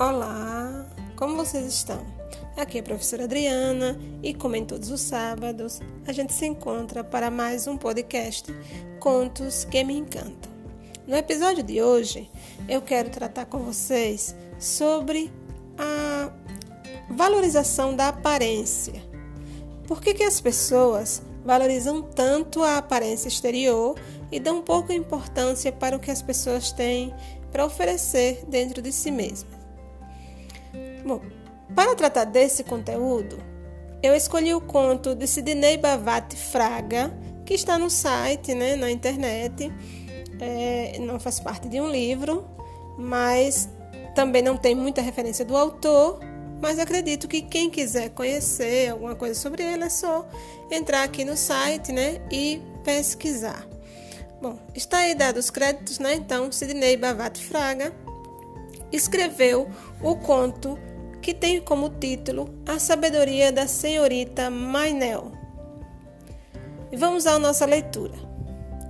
Olá, como vocês estão? Aqui é a professora Adriana e, como em todos os sábados, a gente se encontra para mais um podcast Contos que me encantam. No episódio de hoje, eu quero tratar com vocês sobre a valorização da aparência. Por que, que as pessoas valorizam tanto a aparência exterior e dão pouca importância para o que as pessoas têm para oferecer dentro de si mesmas? Bom, para tratar desse conteúdo, eu escolhi o conto de Sidney Bavati Fraga, que está no site, né, na internet. É, não faz parte de um livro, mas também não tem muita referência do autor. Mas acredito que quem quiser conhecer alguma coisa sobre ele é só entrar aqui no site né, e pesquisar. Bom, está aí dados os créditos, né? Então, Sidney Bavati Fraga escreveu o conto que tem como título A Sabedoria da Senhorita Mainel. E vamos à nossa leitura.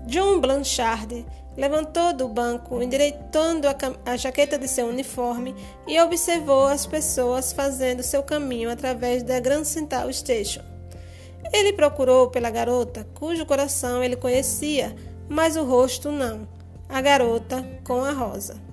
John Blanchard levantou do banco, endireitando a, a jaqueta de seu uniforme e observou as pessoas fazendo seu caminho através da Grand Central Station. Ele procurou pela garota, cujo coração ele conhecia, mas o rosto não. A garota com a rosa.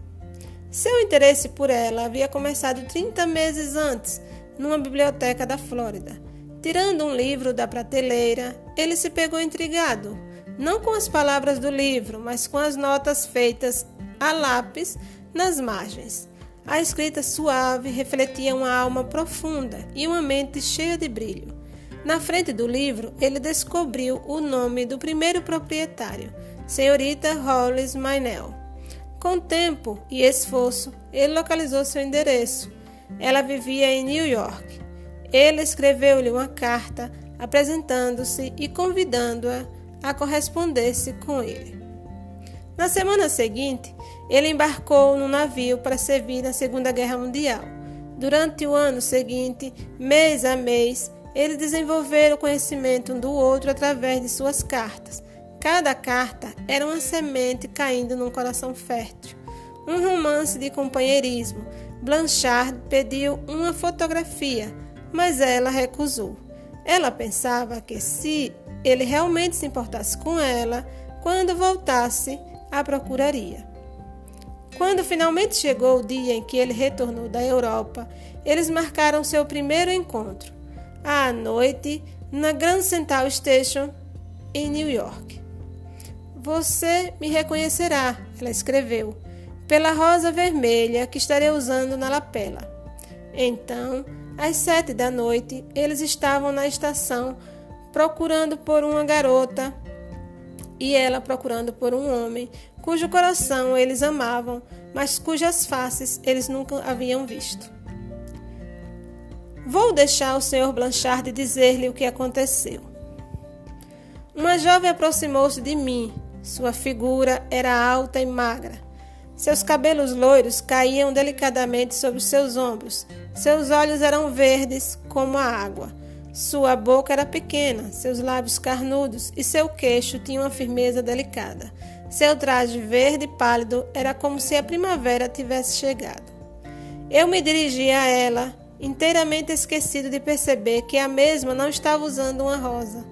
Seu interesse por ela havia começado 30 meses antes, numa biblioteca da Flórida. Tirando um livro da prateleira, ele se pegou intrigado, não com as palavras do livro, mas com as notas feitas a lápis nas margens. A escrita suave refletia uma alma profunda e uma mente cheia de brilho. Na frente do livro, ele descobriu o nome do primeiro proprietário, senhorita Hollis Mainel. Com tempo e esforço, ele localizou seu endereço. Ela vivia em New York. Ele escreveu-lhe uma carta apresentando-se e convidando-a a corresponder-se com ele. Na semana seguinte, ele embarcou no navio para servir na Segunda Guerra Mundial. Durante o ano seguinte, mês a mês, eles desenvolveram o conhecimento um do outro através de suas cartas, Cada carta era uma semente caindo num coração fértil. Um romance de companheirismo. Blanchard pediu uma fotografia, mas ela recusou. Ela pensava que se ele realmente se importasse com ela, quando voltasse, a procuraria. Quando finalmente chegou o dia em que ele retornou da Europa, eles marcaram seu primeiro encontro, à noite, na Grand Central Station, em New York. Você me reconhecerá, ela escreveu, pela rosa vermelha que estarei usando na lapela. Então, às sete da noite, eles estavam na estação procurando por uma garota e ela procurando por um homem cujo coração eles amavam, mas cujas faces eles nunca haviam visto. Vou deixar o Sr. Blanchard dizer-lhe o que aconteceu. Uma jovem aproximou-se de mim sua figura era alta e magra. Seus cabelos loiros caíam delicadamente sobre seus ombros. Seus olhos eram verdes como a água. Sua boca era pequena, seus lábios carnudos e seu queixo tinha uma firmeza delicada. Seu traje verde pálido era como se a primavera tivesse chegado. Eu me dirigi a ela, inteiramente esquecido de perceber que a mesma não estava usando uma rosa.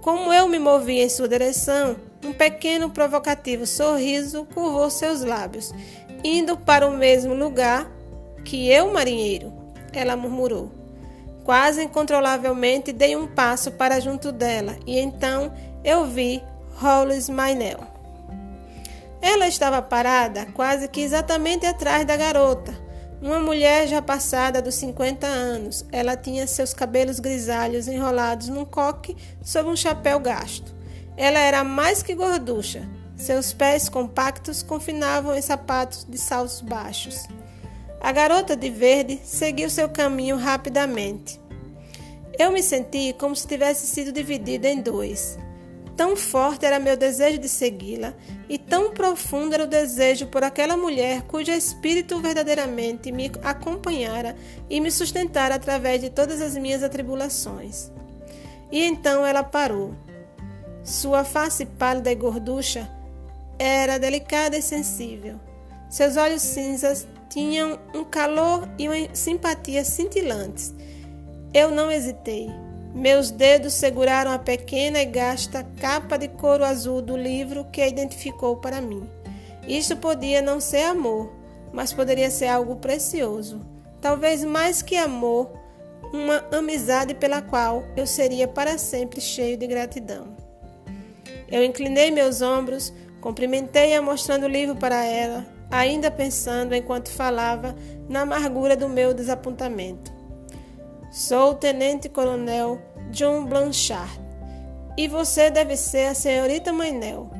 Como eu me movi em sua direção, um pequeno provocativo sorriso curvou seus lábios, indo para o mesmo lugar que eu, marinheiro, ela murmurou. Quase incontrolavelmente dei um passo para junto dela e então eu vi Hollis Mainel. Ela estava parada quase que exatamente atrás da garota, uma mulher já passada dos 50 anos. Ela tinha seus cabelos grisalhos enrolados num coque sob um chapéu gasto. Ela era mais que gorducha. Seus pés compactos confinavam em sapatos de saltos baixos. A garota de verde seguiu seu caminho rapidamente. Eu me senti como se tivesse sido dividida em dois. Tão forte era meu desejo de segui-la, e tão profundo era o desejo por aquela mulher cujo espírito verdadeiramente me acompanhara e me sustentara através de todas as minhas atribulações. E então ela parou. Sua face pálida e gorducha era delicada e sensível. Seus olhos cinzas tinham um calor e uma simpatia cintilantes. Eu não hesitei. Meus dedos seguraram a pequena e gasta capa de couro azul do livro que a identificou para mim. Isto podia não ser amor, mas poderia ser algo precioso. Talvez mais que amor, uma amizade pela qual eu seria para sempre cheio de gratidão. Eu inclinei meus ombros, cumprimentei-a mostrando o livro para ela, ainda pensando enquanto falava na amargura do meu desapontamento. Sou o tenente-coronel John Blanchard e você deve ser a senhorita Mainel.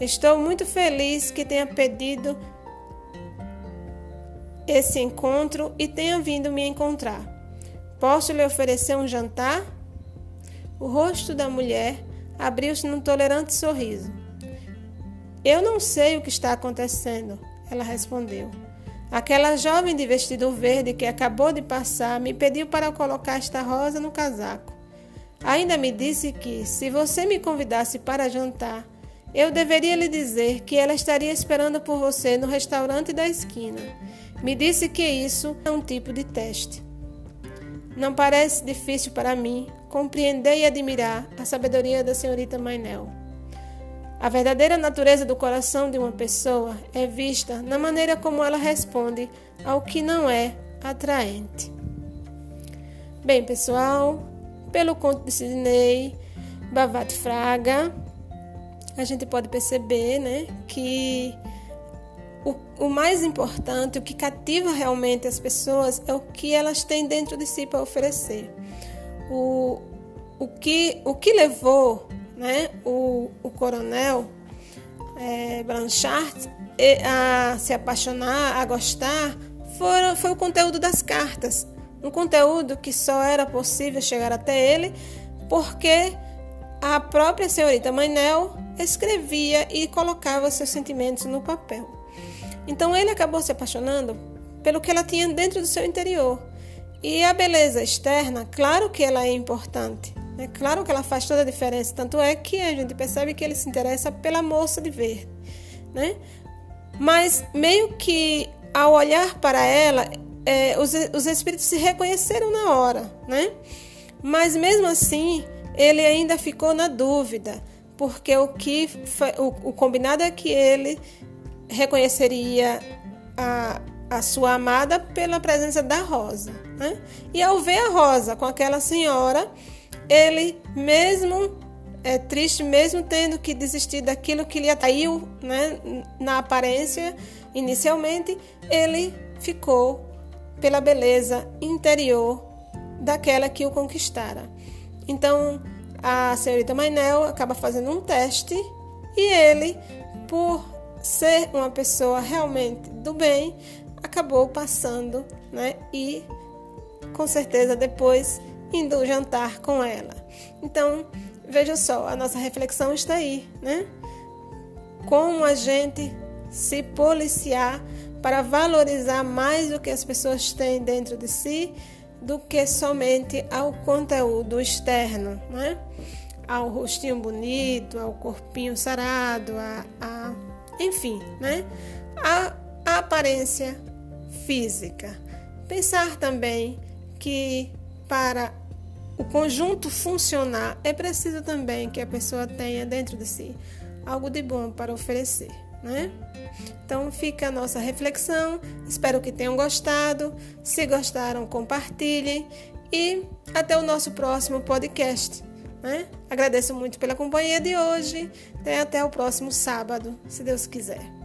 Estou muito feliz que tenha pedido esse encontro e tenha vindo me encontrar. Posso lhe oferecer um jantar? O rosto da mulher abriu-se num tolerante sorriso. Eu não sei o que está acontecendo, ela respondeu. Aquela jovem de vestido verde que acabou de passar me pediu para colocar esta rosa no casaco. Ainda me disse que, se você me convidasse para jantar, eu deveria lhe dizer que ela estaria esperando por você no restaurante da esquina. Me disse que isso é um tipo de teste. Não parece difícil para mim compreender e admirar a sabedoria da senhorita Mainel. A verdadeira natureza do coração de uma pessoa é vista na maneira como ela responde ao que não é atraente. Bem, pessoal, pelo conto de Sidney Bavat Fraga, a gente pode perceber né, que o, o mais importante, o que cativa realmente as pessoas é o que elas têm dentro de si para oferecer. O, o, que, o que levou né, o, o coronel é, Blanchard a se apaixonar, a gostar, foi, o conteúdo das cartas. Um conteúdo que só era possível chegar até ele porque a própria senhorita Mainel escrevia e colocava seus sentimentos no papel. Então ele acabou se apaixonando pelo que ela tinha dentro do seu interior. E a beleza externa, claro que ela é importante, é claro que ela faz toda a diferença. Tanto é que a gente percebe que ele se interessa pela moça de verde, né? Mas meio que ao olhar para ela, é, os, os espíritos se reconheceram na hora, né? Mas mesmo assim, ele ainda ficou na dúvida, porque o que o, o combinado é que ele reconheceria a, a sua amada pela presença da Rosa. Né? E ao ver a Rosa com aquela senhora, ele mesmo é triste, mesmo tendo que desistir daquilo que lhe atraiu né, na aparência inicialmente, ele ficou pela beleza interior daquela que o conquistara. Então, a senhorita Mainel acaba fazendo um teste e ele, por ser uma pessoa realmente do bem, acabou passando, né? E com certeza depois indo jantar com ela. Então, veja só, a nossa reflexão está aí, né? Como a gente se policiar para valorizar mais o que as pessoas têm dentro de si do que somente ao conteúdo externo, né? Ao rostinho bonito, ao corpinho sarado, a, a enfim, né? A, a aparência física. Pensar também que para o conjunto funcionar é preciso também que a pessoa tenha dentro de si algo de bom para oferecer, né? Então fica a nossa reflexão. Espero que tenham gostado. Se gostaram, compartilhem e até o nosso próximo podcast. Né? Agradeço muito pela companhia de hoje. Até, até o próximo sábado, se Deus quiser.